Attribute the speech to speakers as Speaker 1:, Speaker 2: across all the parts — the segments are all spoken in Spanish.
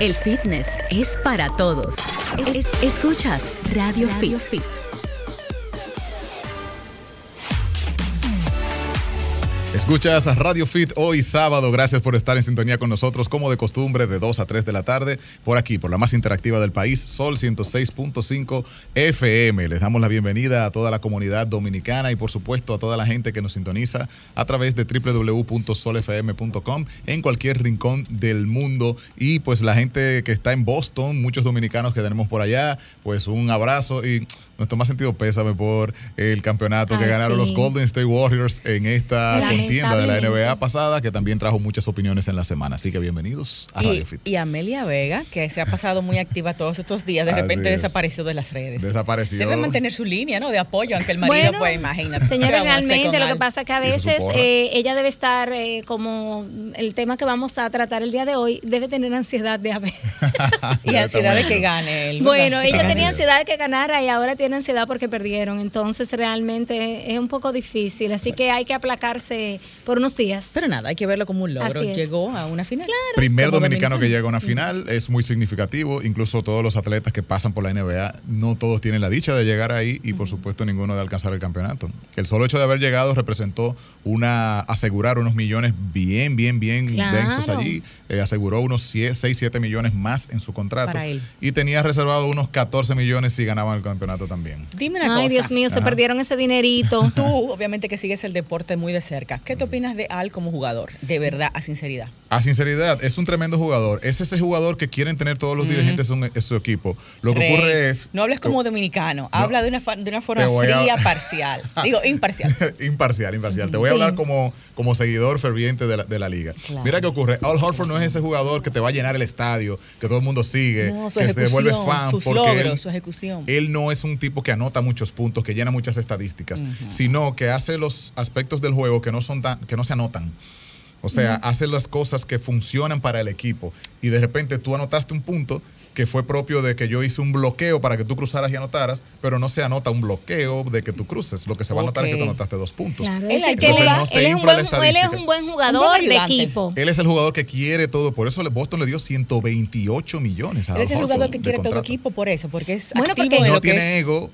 Speaker 1: El fitness es para todos. Es- escuchas Radio, Fit.
Speaker 2: Escuchas a Radio Fit hoy sábado. Gracias por estar en sintonía con nosotros, como de costumbre, de 2 a 3 de la tarde, por aquí, por la más interactiva del país, Sol 106.5 FM. Les damos la bienvenida a toda la comunidad dominicana y, por supuesto, a toda la gente que nos sintoniza a través de www.solfm.com en cualquier rincón del mundo. Y pues la gente que está en Boston, muchos dominicanos que tenemos por allá, pues un abrazo y nuestro más sentido pésame por el campeonato que ganaron
Speaker 3: sí.
Speaker 2: los Golden State Warriors en esta contienda de la. NBA pasada, que también trajo muchas opiniones en la semana. Así que bienvenidos a Radio
Speaker 4: Y,
Speaker 2: Fit.
Speaker 4: y Amelia Vega, que se ha pasado muy activa todos estos días, de
Speaker 2: Así
Speaker 4: repente
Speaker 2: es.
Speaker 4: desapareció de las redes.
Speaker 2: Desapareció.
Speaker 4: Debe mantener su línea, ¿no? De apoyo, aunque el marido,
Speaker 3: Bueno,
Speaker 4: pues, imagínate.
Speaker 3: Señora,
Speaker 4: ¿qué vamos a hacer
Speaker 3: realmente lo que pasa es que a veces eh, ella debe estar eh, como el tema que vamos a tratar el día de hoy, debe tener ansiedad de haber.
Speaker 4: Y ansiedad de que gane él.
Speaker 3: Bueno, ella
Speaker 2: Así
Speaker 3: tenía
Speaker 2: es.
Speaker 3: ansiedad de que ganara y ahora tiene ansiedad porque perdieron. Entonces realmente es un poco difícil. Así que hay que aplacarse por unos días.
Speaker 4: Pero nada, hay que verlo como un logro. Llegó a una final.
Speaker 2: Primer dominicano que llega a una
Speaker 4: Mm.
Speaker 2: final es muy significativo. Incluso todos los atletas que pasan por la NBA, no todos tienen la dicha de llegar ahí y, por supuesto, ninguno de alcanzar el campeonato. El solo hecho de haber llegado representó una asegurar unos millones bien, bien, bien
Speaker 3: Claro.
Speaker 2: densos allí. Eh, aseguró unos 6, 7 millones más en su contrato.
Speaker 4: Para él.
Speaker 2: Y tenía reservado unos 14 millones si ganaban el campeonato también.
Speaker 4: Dime una cosa.
Speaker 3: Ay, Dios mío, se perdieron ese dinerito.
Speaker 4: Tú, obviamente, que sigues el deporte muy de cerca. ¿Qué te opinas de Al como jugador? De verdad, a sinceridad.
Speaker 2: A sinceridad, es un tremendo jugador. Es ese jugador que quieren tener todos los dirigentes en, en su equipo. Lo que
Speaker 4: Rey,
Speaker 2: ocurre es.
Speaker 4: No hables como dominicano, habla de una, de una forma
Speaker 2: a-
Speaker 4: fría, parcial. Digo, imparcial.
Speaker 2: imparcial, imparcial. Te voy a hablar como, como seguidor ferviente de la, de la liga.
Speaker 4: Claro.
Speaker 2: Mira qué ocurre. Al Horford no es ese jugador que te va a llenar el estadio, que todo el mundo sigue,
Speaker 4: No, su
Speaker 2: que vuelves
Speaker 4: ejecución,
Speaker 2: fan.
Speaker 4: sus
Speaker 2: porque
Speaker 4: logros,
Speaker 2: él-
Speaker 4: su ejecución.
Speaker 2: Él no es un tipo que anota muchos puntos, que llena muchas estadísticas, sino que hace los aspectos del juego que no son tan, que no se anotan. O sea, hace las cosas que funcionan para el equipo. Y de repente tú anotaste un punto que fue propio de que yo hice un bloqueo para que tú cruzaras y anotaras, pero no se anota un bloqueo de que tú cruces. Lo que se va a notar es que tú anotaste dos puntos.
Speaker 3: Claro,
Speaker 4: Él
Speaker 3: es
Speaker 4: al
Speaker 3: que
Speaker 4: que
Speaker 3: él,
Speaker 4: le
Speaker 3: es-
Speaker 4: va-
Speaker 2: no se
Speaker 3: él es un buen, él es un buen
Speaker 4: Un
Speaker 3: jugador
Speaker 4: buen
Speaker 3: de equipo.
Speaker 2: Él es el jugador que quiere todo. Por eso Boston le dio 128 millones a
Speaker 4: Él es el jugador que quiere todo equipo por eso, porque es
Speaker 3: Bueno,
Speaker 4: activo
Speaker 3: porque-
Speaker 4: en
Speaker 2: no
Speaker 4: lo que
Speaker 2: tiene
Speaker 4: es-
Speaker 2: ego,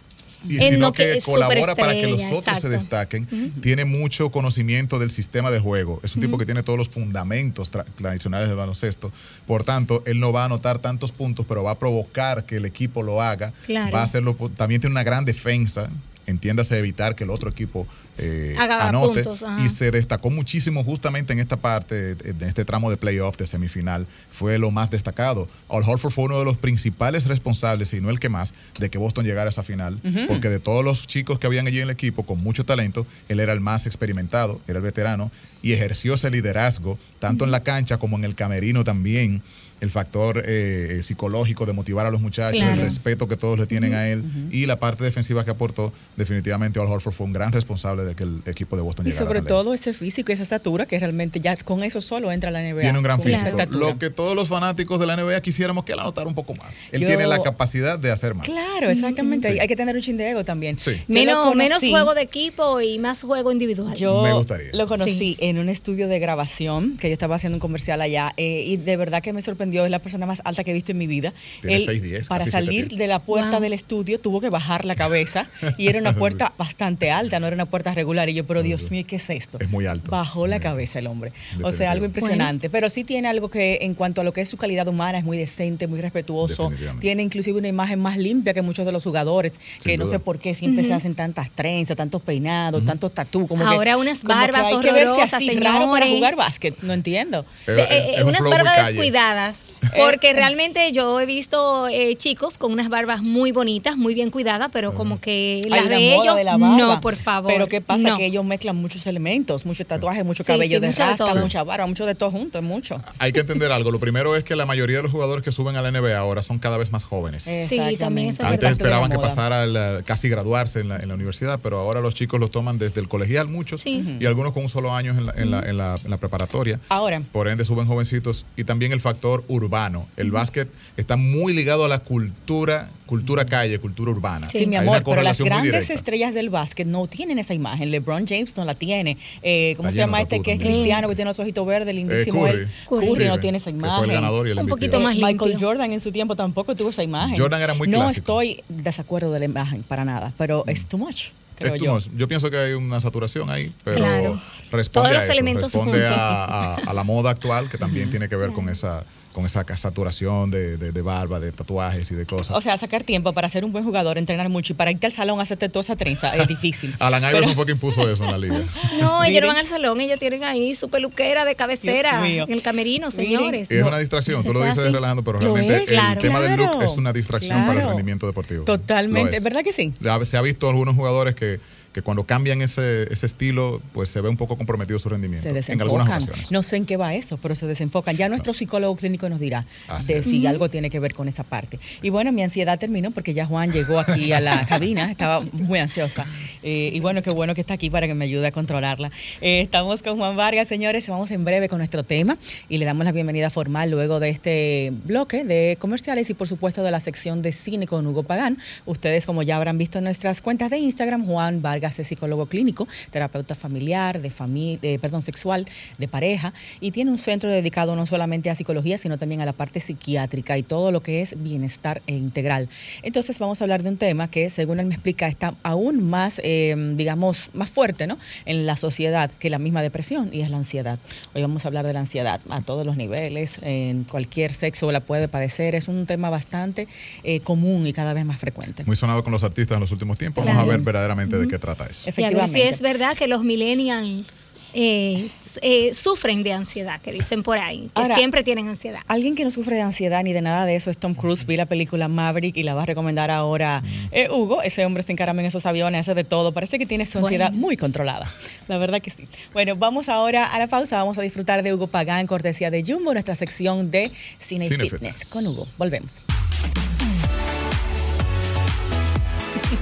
Speaker 2: y
Speaker 3: En
Speaker 2: sino
Speaker 3: que
Speaker 2: que colabora para que los otros se destaquen. Tiene mucho conocimiento del sistema de juego. Es un tipo que tiene todos los fundamentos tra- tradicionales del baloncesto. Por tanto, él no va a anotar tantos puntos, pero va a provocar que el equipo lo haga.
Speaker 3: Claro.
Speaker 2: Va a hacerlo. También tiene una gran defensa. Entiéndase evitar que el otro equipo eh, anote.
Speaker 3: puntos,
Speaker 2: y se destacó muchísimo justamente en esta parte, en este tramo de playoff de semifinal. Fue lo más destacado. Al Horford fue uno de los principales responsables, y no el que más, de que Boston llegara a esa final. Porque de todos los chicos que habían allí en el equipo con mucho talento, él era el más experimentado, era el veterano, y ejerció ese liderazgo, tanto en la cancha como en el camerino también. El factor eh, psicológico de motivar a los muchachos, el respeto que todos le tienen a él y la parte defensiva que aportó, definitivamente Al Horford fue un gran responsable de que el equipo de Boston
Speaker 4: Y
Speaker 2: llegara
Speaker 4: sobre
Speaker 2: tan lejos.
Speaker 4: todo ese físico y esa estatura que realmente ya con eso solo entra a la NBA.
Speaker 2: Tiene un gran físico. Lo que todos los fanáticos de la NBA quisiéramos que él anotara un poco más. Él
Speaker 4: Yo-
Speaker 2: tiene la capacidad de hacer más.
Speaker 4: Claro, exactamente.
Speaker 2: Sí.
Speaker 4: Hay que tener un chin de ego también.
Speaker 2: Sí.
Speaker 3: Menos, menos juego de equipo y más juego individual.
Speaker 4: Yo
Speaker 2: Me gustaría.
Speaker 4: lo conocí
Speaker 3: Sí.
Speaker 4: en un estudio de grabación que yo estaba haciendo un comercial allá eh, y de verdad que me sorprendió. Es la persona más alta que he visto en mi vida.
Speaker 2: Tiene
Speaker 4: Él,
Speaker 2: 6'10",
Speaker 4: para salir
Speaker 2: 7
Speaker 4: de la puerta
Speaker 3: Wow.
Speaker 4: del estudio tuvo que bajar la cabeza y era una puerta bastante alta, no era una puerta regular. Y yo, pero Dios mío, ¿qué es esto?
Speaker 2: Es muy alto.
Speaker 4: Bajó la cabeza el hombre. O sea, algo impresionante. Pero sí tiene algo que en cuanto a lo que es su calidad humana es muy decente, muy respetuoso. Tiene inclusive una imagen más limpia que muchos de los jugadores,
Speaker 2: Sin
Speaker 4: que no sé por qué siempre se hacen tantas trenzas, tantos peinados, tantos tatú. Como
Speaker 3: Ahora
Speaker 4: que,
Speaker 3: unas
Speaker 4: como que
Speaker 3: barbas
Speaker 4: hay que verse así raro para jugar básquet. No entiendo.
Speaker 2: Es-
Speaker 3: De-
Speaker 2: es-
Speaker 3: eh,
Speaker 2: es un
Speaker 3: unas
Speaker 2: flow muy
Speaker 3: barbas. Porque realmente yo he visto eh, chicos con unas barbas muy bonitas, muy bien cuidadas, pero como que
Speaker 4: Hay
Speaker 3: las
Speaker 4: una
Speaker 3: de
Speaker 4: moda
Speaker 3: ellos,
Speaker 4: de la barba.
Speaker 3: no, por favor.
Speaker 4: Pero ¿qué pasa?
Speaker 3: no.
Speaker 4: Que ellos mezclan muchos elementos, muchos tatuajes, mucho
Speaker 3: Sí,
Speaker 4: cabello
Speaker 3: sí,
Speaker 4: de
Speaker 3: mucho de
Speaker 4: rasta,
Speaker 3: todo.
Speaker 4: mucha barba, mucho de todo junto, es mucho.
Speaker 2: Hay que entender algo. Lo primero es que la mayoría de los jugadores que suben a la NBA ahora son cada vez más jóvenes.
Speaker 3: Sí, también eso es
Speaker 2: Antes
Speaker 3: verdad.
Speaker 2: esperaban que pasara la- casi graduarse en la, en la universidad, pero ahora los chicos los toman desde el colegial, muchos,
Speaker 3: Sí.
Speaker 2: y algunos con un solo año en la, en la- en la- en la preparatoria.
Speaker 4: Ahora,
Speaker 2: Por ende suben jovencitos y también el factor urbano. El básquet está muy ligado a la cultura, cultura calle, cultura urbana.
Speaker 4: Sí, mi amor, pero las grandes estrellas del básquet no tienen esa imagen. LeBron James no la tiene. Eh, ¿Cómo
Speaker 2: Está
Speaker 4: se llama este que es cristiano, que tiene los ojitos verdes, lindísimo?
Speaker 2: Eh? Curry.
Speaker 4: Curry no tiene esa
Speaker 2: el
Speaker 4: imagen.
Speaker 2: ganador y el
Speaker 3: Un poquito más
Speaker 4: Michael
Speaker 3: limpio.
Speaker 4: Jordan en su tiempo tampoco tuvo esa imagen.
Speaker 2: Jordan era muy
Speaker 4: No
Speaker 2: clásico.
Speaker 4: estoy desacuerdo de la imagen para nada, pero es too much. Creo
Speaker 2: Es too
Speaker 4: yo.
Speaker 2: pienso que hay una saturación ahí, pero
Speaker 3: Claro.
Speaker 2: responde
Speaker 3: Todos
Speaker 2: a
Speaker 3: los
Speaker 2: eso,
Speaker 3: elementos
Speaker 2: responde a, a- a la moda actual que también tiene que ver con esa con esa saturación de, de- de barba, de tatuajes y de cosas.
Speaker 4: O sea, sacar tiempo para ser un buen jugador, entrenar mucho y para irte al salón a hacerte toda esa trenza es difícil.
Speaker 2: Alan
Speaker 4: Pero-
Speaker 2: Iverson fue quien puso eso en la liga.
Speaker 3: No, ellos no van al salón, ellos tienen ahí su peluquera de cabecera en el camerino,
Speaker 4: Miren.
Speaker 3: señores.
Speaker 2: Es una distracción, tú lo dices
Speaker 3: así.
Speaker 2: relajando, pero realmente el
Speaker 3: claro.
Speaker 2: tema del look es una distracción para el rendimiento deportivo.
Speaker 4: Totalmente,
Speaker 2: es.
Speaker 4: ¿verdad que sí?
Speaker 2: Ya Se ha visto algunos jugadores que, que cuando cambian ese, ese estilo, pues se ve un poco comprometido su rendimiento.
Speaker 4: Se
Speaker 2: en algunas
Speaker 4: desenfocan.
Speaker 2: ocasiones.
Speaker 4: No sé en qué va eso, pero se desenfocan. Ya nuestro psicólogo clínico nos dirá
Speaker 2: Así
Speaker 4: de
Speaker 2: es.
Speaker 4: si algo tiene que ver con esa parte. Y bueno, mi ansiedad terminó porque ya Juan llegó aquí a la cabina, estaba muy ansiosa. Eh, y bueno, qué bueno que está aquí para que me ayude a controlarla. Eh, estamos con Juan Vargas, señores. Vamos en breve con nuestro tema y le damos la bienvenida formal luego de este bloque de comerciales y por supuesto de la sección de cine con Hugo Pagán. Ustedes, como ya habrán visto en nuestras cuentas de Instagram, Juan Vargas es psicólogo clínico, terapeuta familiar, de familia, perdón, sexual, de pareja, y tiene un centro dedicado no solamente a psicología, sino también a la parte psiquiátrica y todo lo que es bienestar e integral. Entonces vamos a hablar de un tema que, según él me explica, está aún más, eh, digamos, más fuerte ¿no? en la sociedad que la misma depresión, y es la ansiedad. Hoy vamos a hablar de la ansiedad a todos los niveles, en cualquier sexo la puede padecer, es un tema bastante eh, común y cada vez más frecuente.
Speaker 2: Muy sonado con los artistas en los últimos tiempos. Vamos a ver verdaderamente de qué trata eso.
Speaker 3: Y a ver si es verdad que los millennials eh, eh, sufren de ansiedad, que dicen por ahí, que
Speaker 4: Ahora,
Speaker 3: siempre tienen ansiedad.
Speaker 4: Alguien que no sufre de ansiedad ni de nada de eso es Tom Cruise. Vi la película Maverick y la va a recomendar ahora eh, Hugo. Ese hombre se encarama en esos aviones, hace de todo. Parece que tiene su ansiedad
Speaker 3: Bueno.
Speaker 4: muy controlada. La verdad que sí. Bueno, vamos ahora a la pausa. Vamos a disfrutar de Hugo Pagán, cortesía de Jumbo, nuestra sección de Cine, y. Fitness. Con Hugo. Volvemos.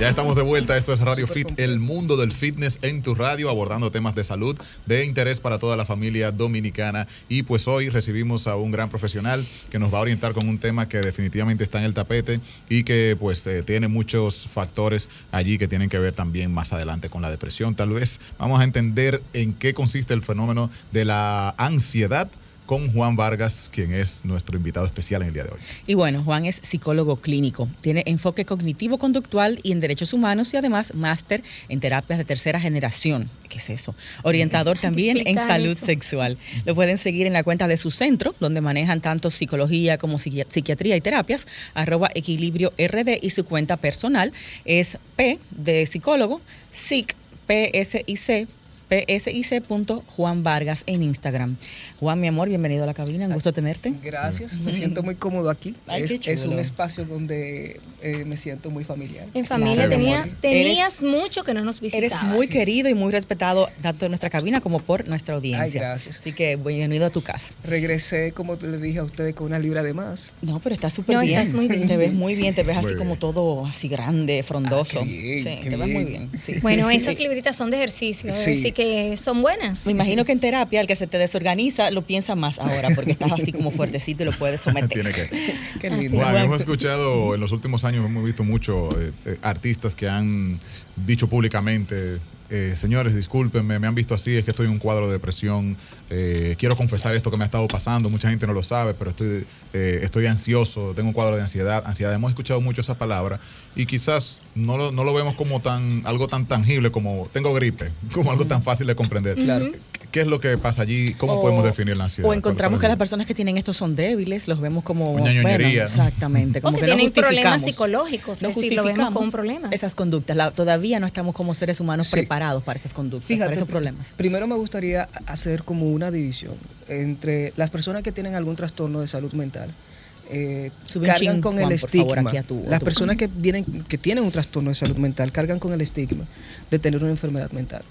Speaker 2: Ya estamos de vuelta. Esto es Radio Fit, el mundo del fitness en tu radio, abordando temas de salud de interés para toda la familia dominicana. Y pues hoy recibimos a un gran profesional que nos va a orientar con un tema que definitivamente está en el tapete y que pues eh, tiene muchos factores allí que tienen que ver también más adelante con la depresión. Tal vez vamos a entender en qué consiste el fenómeno de la ansiedad con Juan Vargas, quien es nuestro invitado especial en el día de hoy.
Speaker 4: Y bueno, Juan es psicólogo clínico, tiene enfoque cognitivo-conductual y en derechos humanos y además máster en terapias de tercera generación. ¿Qué es eso? Orientador también en salud
Speaker 3: eso.
Speaker 4: sexual. Lo pueden seguir en la cuenta de su centro, donde manejan tanto psicología como psiqui- psiquiatría y terapias, arroba equilibrio RD y su cuenta personal es P de psicólogo, SIC, PSIC, psic.juan Vargas en Instagram. Juan, mi amor, bienvenido a la cabina, un gusto tenerte.
Speaker 5: Gracias, me siento muy cómodo aquí.
Speaker 4: Ay,
Speaker 5: es, un espacio donde eh, me siento muy familiar.
Speaker 3: En familia
Speaker 2: Claro.
Speaker 3: tenía,
Speaker 2: Eres-
Speaker 3: tenías mucho que no nos
Speaker 4: Eres
Speaker 3: visitabas.
Speaker 4: muy querido y muy respetado tanto en nuestra cabina como por nuestra audiencia.
Speaker 5: Ay, gracias.
Speaker 4: Así que bienvenido a tu casa.
Speaker 5: Regresé, como le dije a ustedes, con una libra de más.
Speaker 4: No, pero estás súper
Speaker 3: No,
Speaker 4: bien.
Speaker 3: estás muy bien.
Speaker 4: Te ves muy bien, te ves
Speaker 2: Muy
Speaker 4: así como todo así grande, frondoso.
Speaker 5: Ah, qué bien,
Speaker 4: sí,
Speaker 5: qué
Speaker 4: te ves muy
Speaker 5: bien.
Speaker 4: bien. sí.
Speaker 3: Bueno, esas libritas son de ejercicio,
Speaker 5: Sí.
Speaker 3: así que son buenas.
Speaker 4: Me imagino que en terapia el que se te desorganiza lo piensa más ahora porque estás así como fuertecito y lo puedes someter.
Speaker 2: Tiene que.
Speaker 5: Qué lindo.
Speaker 2: Bueno,
Speaker 4: Juan.
Speaker 2: hemos escuchado en los últimos años, hemos visto muchos artistas que han dicho públicamente, eh, señores, discúlpenme, me han visto así, es que estoy en un cuadro de depresión, eh, quiero confesar esto que me ha estado pasando, mucha gente no lo sabe, pero estoy, eh, estoy ansioso, tengo un cuadro de ansiedad, ansiedad. Hemos escuchado mucho esa palabra y quizás no lo, no lo vemos como tan algo tan tangible como tengo gripe, como algo tan fácil de comprender.
Speaker 5: Claro.
Speaker 2: ¿Qué es lo que pasa allí? ¿Cómo
Speaker 4: O-
Speaker 2: podemos definir la ansiedad?
Speaker 4: O encontramos que
Speaker 2: ¿Cuál
Speaker 4: las personas que tienen esto son débiles, los vemos como
Speaker 2: Una ñoñería.
Speaker 4: bueno, exactamente, como
Speaker 3: O que
Speaker 4: que no
Speaker 3: tienen problemas psicológicos,
Speaker 4: No
Speaker 3: es decir, lo vemos
Speaker 4: justificamos
Speaker 3: como un problema.
Speaker 4: Esas conductas, La- todavía no estamos como seres humanos
Speaker 5: Sí.
Speaker 4: preparados para esas conductas, para esos problemas.
Speaker 5: primero me gustaría hacer como una división entre las personas que tienen algún trastorno de salud mental. eh, cargan con
Speaker 4: Juan,
Speaker 5: el
Speaker 4: favor,
Speaker 5: estigma.
Speaker 4: aquí a tu- a
Speaker 5: las
Speaker 4: tu
Speaker 5: personas que vienen, que tienen un trastorno de salud mental cargan con el estigma de tener una enfermedad mental.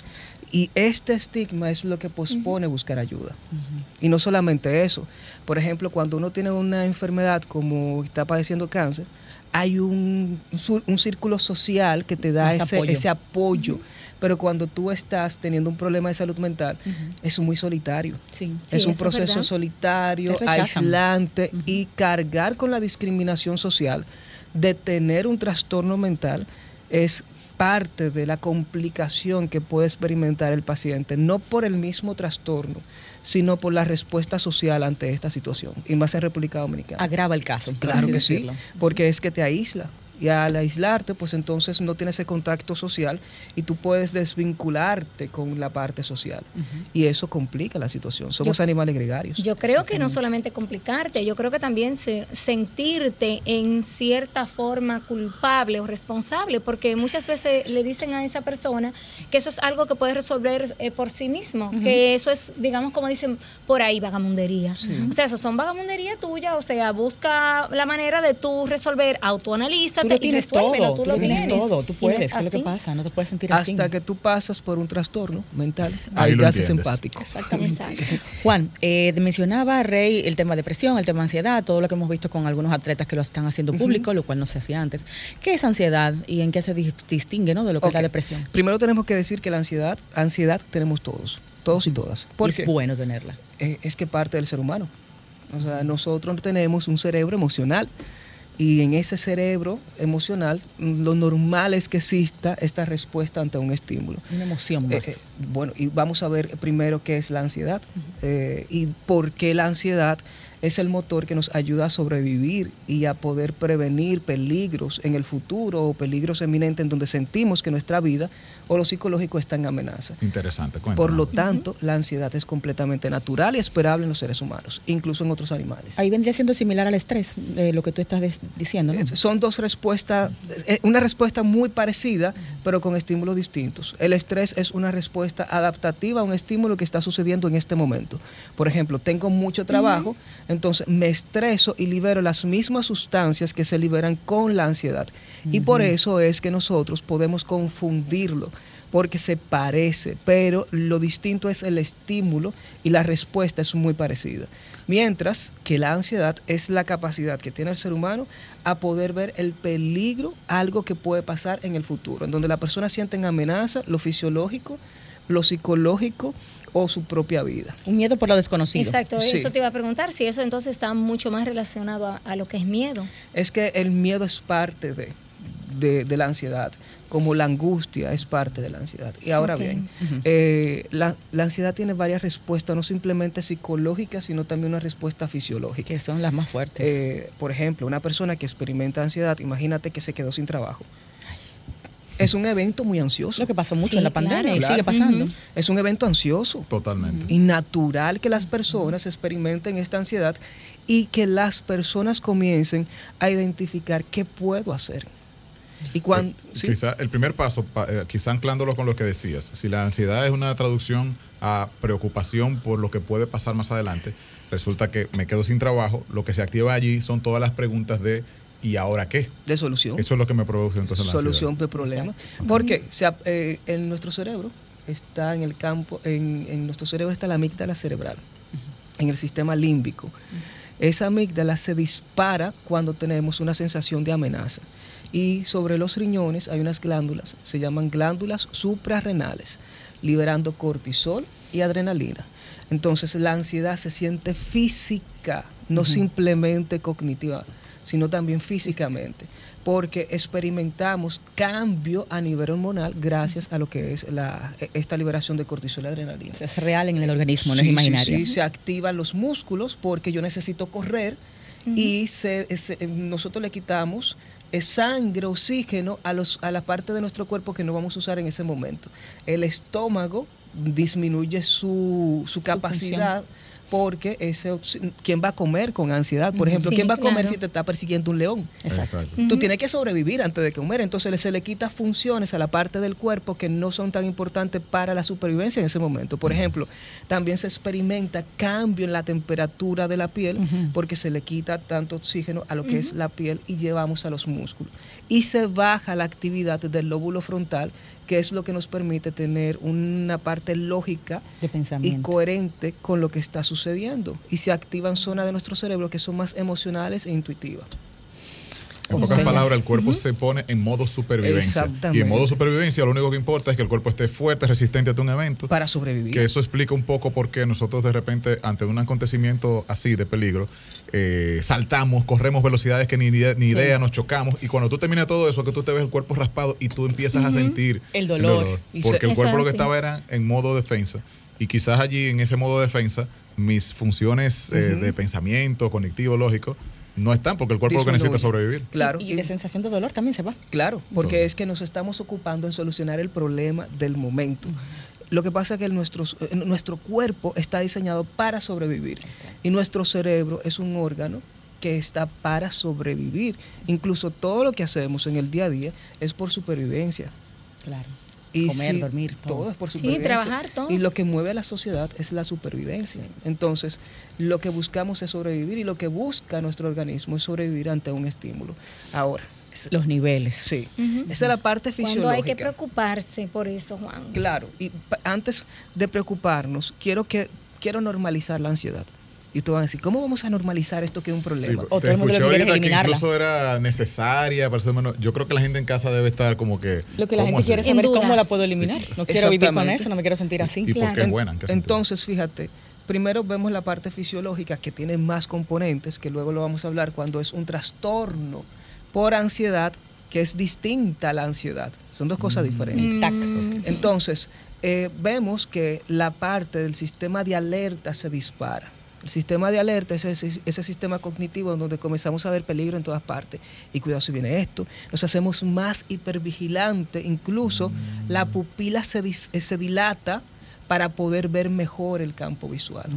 Speaker 5: Y este estigma es lo que pospone buscar ayuda. Y no solamente eso. Por ejemplo, cuando uno tiene una enfermedad como está padeciendo cáncer, hay un, un sur- un círculo social que te da ese
Speaker 4: apoyo.
Speaker 5: ese apoyo. Pero cuando tú estás teniendo un problema de salud mental, es muy solitario.
Speaker 4: Sí.
Speaker 3: Sí,
Speaker 5: es un
Speaker 3: eso es
Speaker 5: proceso solitario, aislante y cargar con la discriminación social de tener un trastorno mental es parte de la complicación que puede experimentar el paciente, no por el mismo trastorno, sino por la respuesta social ante esta situación, y más en República Dominicana.
Speaker 4: Agrava el caso.
Speaker 5: Claro que
Speaker 4: decirlo.
Speaker 5: sí, porque es que te aísla. Y al aislarte, pues entonces no tienes ese contacto social y tú puedes desvincularte con la parte social. Y eso complica la situación. Somos
Speaker 3: Yo-
Speaker 5: animales gregarios.
Speaker 3: Yo creo que no solamente complicarte, yo creo que también se- sentirte en cierta forma culpable o responsable, porque muchas veces le dicen a esa persona que eso es algo que puede resolver eh, por sí mismo, que eso es, digamos, como dicen por ahí, vagamundería. O sea, eso son vagamundería tuya, o sea, busca la manera de tú resolver, autoanalízate
Speaker 4: Tú lo tienes todo, tú lo tienes todo, tú puedes,
Speaker 3: es
Speaker 4: ¿qué es lo que pasa? No te puedes sentir así.
Speaker 5: Hasta que tú pasas por un trastorno mental,
Speaker 2: Ahí
Speaker 5: te haces empático.
Speaker 4: Exactamente. Juan, eh, mencionaba Rey el tema de depresión, el tema de ansiedad, todo lo que hemos visto con algunos atletas que lo están haciendo público, lo cual no se hacía antes. ¿Qué es ansiedad y en qué se dis- distingue ¿no? de lo que es la depresión?
Speaker 5: Primero tenemos que decir que la ansiedad, ansiedad tenemos todos, todos y todas. Porque
Speaker 4: es bueno tenerla.
Speaker 5: eh, es que parte del ser humano. O sea, nosotros tenemos un cerebro emocional y en ese cerebro emocional mm, lo normal es que exista esta respuesta ante un estímulo.
Speaker 4: Una emoción
Speaker 5: Eh,
Speaker 4: más.
Speaker 5: eh, bueno, y vamos a ver primero qué es la ansiedad eh, y por qué la ansiedad es el motor que nos ayuda a sobrevivir y a poder prevenir peligros en el futuro o peligros eminentes en donde sentimos que nuestra vida o lo psicológico está en amenaza.
Speaker 2: Interesante, cuéntame.
Speaker 5: Por lo tanto, la ansiedad es completamente natural y esperable en los seres humanos, incluso en otros animales.
Speaker 4: Ahí vendría siendo similar al estrés, eh, lo que tú estás diciendo, ¿no?
Speaker 5: Es- Son dos respuestas, eh, una respuesta muy parecida, pero con estímulos distintos. El estrés es una respuesta adaptativa a un estímulo que está sucediendo en este momento. Por ejemplo, tengo mucho trabajo, entonces me estreso y libero las mismas sustancias que se liberan con la ansiedad. Y por eso es que nosotros podemos confundirlo porque se parece, pero lo distinto es el estímulo y la respuesta es muy parecida. Mientras que la ansiedad es la capacidad que tiene el ser humano a poder ver el peligro, algo que puede pasar en el futuro, en donde la persona siente en amenaza lo fisiológico, lo psicológico o su propia vida.
Speaker 4: Un miedo por lo desconocido.
Speaker 3: Exacto,
Speaker 5: Sí.
Speaker 3: eso te iba a preguntar, si eso entonces está mucho más relacionado a, a lo que es miedo.
Speaker 5: Es que el miedo es parte de, de- de la ansiedad, como la angustia es parte de la ansiedad. Y ahora bien, eh, la, la ansiedad tiene varias respuestas, no simplemente psicológicas, sino también una respuesta fisiológica.
Speaker 4: Que son las más fuertes.
Speaker 5: Eh, por ejemplo, una persona que experimenta ansiedad, imagínate que se quedó sin trabajo. Es un evento muy ansioso.
Speaker 4: lo que pasó mucho
Speaker 3: Sí,
Speaker 4: en la pandemia
Speaker 3: claro.
Speaker 4: y sigue pasando.
Speaker 5: Es un evento ansioso.
Speaker 2: Totalmente.
Speaker 5: Y natural que las personas experimenten esta ansiedad y que las personas comiencen a identificar qué puedo hacer. Y cuando...
Speaker 2: Eh, Quizá el primer paso, pa- eh, quizá anclándolo con lo que decías, si la ansiedad es una traducción a preocupación por lo que puede pasar más adelante, resulta que me quedo sin trabajo, lo que se activa allí son todas las preguntas de ¿y ahora qué?
Speaker 5: de solución.
Speaker 2: Eso es lo que me produce entonces la
Speaker 5: solución
Speaker 2: ansiedad.
Speaker 5: de problema. Porque se eh, en nuestro cerebro está en el campo, en, en nuestro cerebro está la amígdala cerebral, en el sistema límbico. Esa amígdala se dispara cuando tenemos una sensación de amenaza. Y sobre los riñones hay unas glándulas, se llaman glándulas suprarrenales, liberando cortisol y adrenalina. Entonces la ansiedad se siente física, no simplemente cognitiva, sino también físicamente, porque experimentamos cambio a nivel hormonal gracias a lo que es la, esta liberación de cortisol y adrenalina.
Speaker 4: Es real en el organismo, no es
Speaker 5: Sí, sí,
Speaker 4: imaginario.
Speaker 5: sí, se activan los músculos porque yo necesito correr y se- se- nosotros le quitamos eh, sangre, oxígeno a, los, a la parte de nuestro cuerpo que no vamos a usar en ese momento. El estómago disminuye su, su capacidad porque ese, ¿quién va a comer con ansiedad? Por ejemplo,
Speaker 3: Sí,
Speaker 5: ¿quién va a comer
Speaker 3: claro.
Speaker 5: si te está persiguiendo un león?
Speaker 4: Exacto.
Speaker 2: Exacto.
Speaker 5: Tú tienes que sobrevivir antes de comer, entonces se le quita funciones a la parte del cuerpo que no son tan importantes para la supervivencia en ese momento. Por ejemplo, también se experimenta cambio en la temperatura de la piel porque se le quita tanto oxígeno a lo que es la piel y llevamos a los músculos. Y se baja la actividad del lóbulo frontal, que es lo que nos permite tener una parte lógica
Speaker 4: De
Speaker 5: y coherente con lo que está sucediendo. Y se activan zonas de nuestro cerebro que son más emocionales e intuitivas.
Speaker 2: Pocas
Speaker 5: Consejo.
Speaker 2: palabras, el cuerpo se pone en modo supervivencia.
Speaker 5: Exactamente.
Speaker 2: Y en modo supervivencia lo único que importa es que el cuerpo esté fuerte, resistente ante un evento.
Speaker 5: Para sobrevivir.
Speaker 2: Que eso explica un poco por qué nosotros de repente, ante un acontecimiento así de peligro, eh, saltamos, corremos velocidades que ni, ni idea, nos chocamos. Y cuando tú terminas todo eso, que tú te ves el cuerpo raspado y tú empiezas a sentir
Speaker 4: El dolor.
Speaker 5: Y
Speaker 2: porque el cuerpo lo que
Speaker 3: así.
Speaker 2: estaba era en modo defensa. Y quizás allí, en ese modo defensa, mis funciones eh, de pensamiento, cognitivo, lógico, no están porque el cuerpo lo que necesita es sobrevivir.
Speaker 5: Claro.
Speaker 4: Y, y de sensación de dolor también se va.
Speaker 5: Claro, porque
Speaker 2: Todo.
Speaker 5: es que nos estamos ocupando en solucionar el problema del momento. Lo que pasa es que el nuestro, eh, nuestro cuerpo está diseñado para sobrevivir y nuestro cerebro es un órgano que está para sobrevivir. Incluso todo lo que hacemos en el día a día es por supervivencia.
Speaker 4: Claro.
Speaker 5: Y
Speaker 4: Comer,
Speaker 5: si-
Speaker 4: dormir, todo.
Speaker 5: todo es por
Speaker 3: Sí,
Speaker 5: supervivencia.
Speaker 3: trabajar, todo.
Speaker 5: Y lo que mueve a la sociedad es la supervivencia. Entonces, lo que buscamos es sobrevivir y lo que busca nuestro organismo es sobrevivir ante un estímulo. Ahora, es-
Speaker 4: Los niveles.
Speaker 5: sí, esa es la parte fisiológica.
Speaker 3: Cuando hay que preocuparse por eso, Juan.
Speaker 5: Claro, y antes de preocuparnos, quiero que quiero normalizar la ansiedad. Y ustedes van a decir, ¿cómo vamos a normalizar esto que es un problema?
Speaker 2: Sí,
Speaker 4: O
Speaker 2: te
Speaker 4: todo el mundo quiere
Speaker 2: que incluso era necesaria, para ser menos- yo creo que la gente en casa debe estar como que...
Speaker 4: Lo que la
Speaker 2: ¿cómo
Speaker 4: gente
Speaker 2: así?
Speaker 4: quiere saber cómo la puedo eliminar.
Speaker 2: Sí.
Speaker 4: No quiero vivir con eso, no me quiero sentir así.
Speaker 2: ¿Y
Speaker 3: Claro.
Speaker 2: es buena? ¿En qué?
Speaker 5: Entonces, fíjate, primero vemos la parte fisiológica que tiene más componentes, que luego lo vamos a hablar cuando es un trastorno por ansiedad, que es distinta a la ansiedad. Son dos cosas diferentes.
Speaker 4: tac.
Speaker 3: Mm,
Speaker 5: Entonces, eh, vemos que la parte del sistema de alerta se dispara. El sistema de alerta es ese, ese sistema cognitivo donde comenzamos a ver peligro en todas partes. Y cuidado si viene esto. Nos hacemos más hipervigilantes. Incluso la pupila se, dis- eh, se dilata para poder ver mejor el campo visual.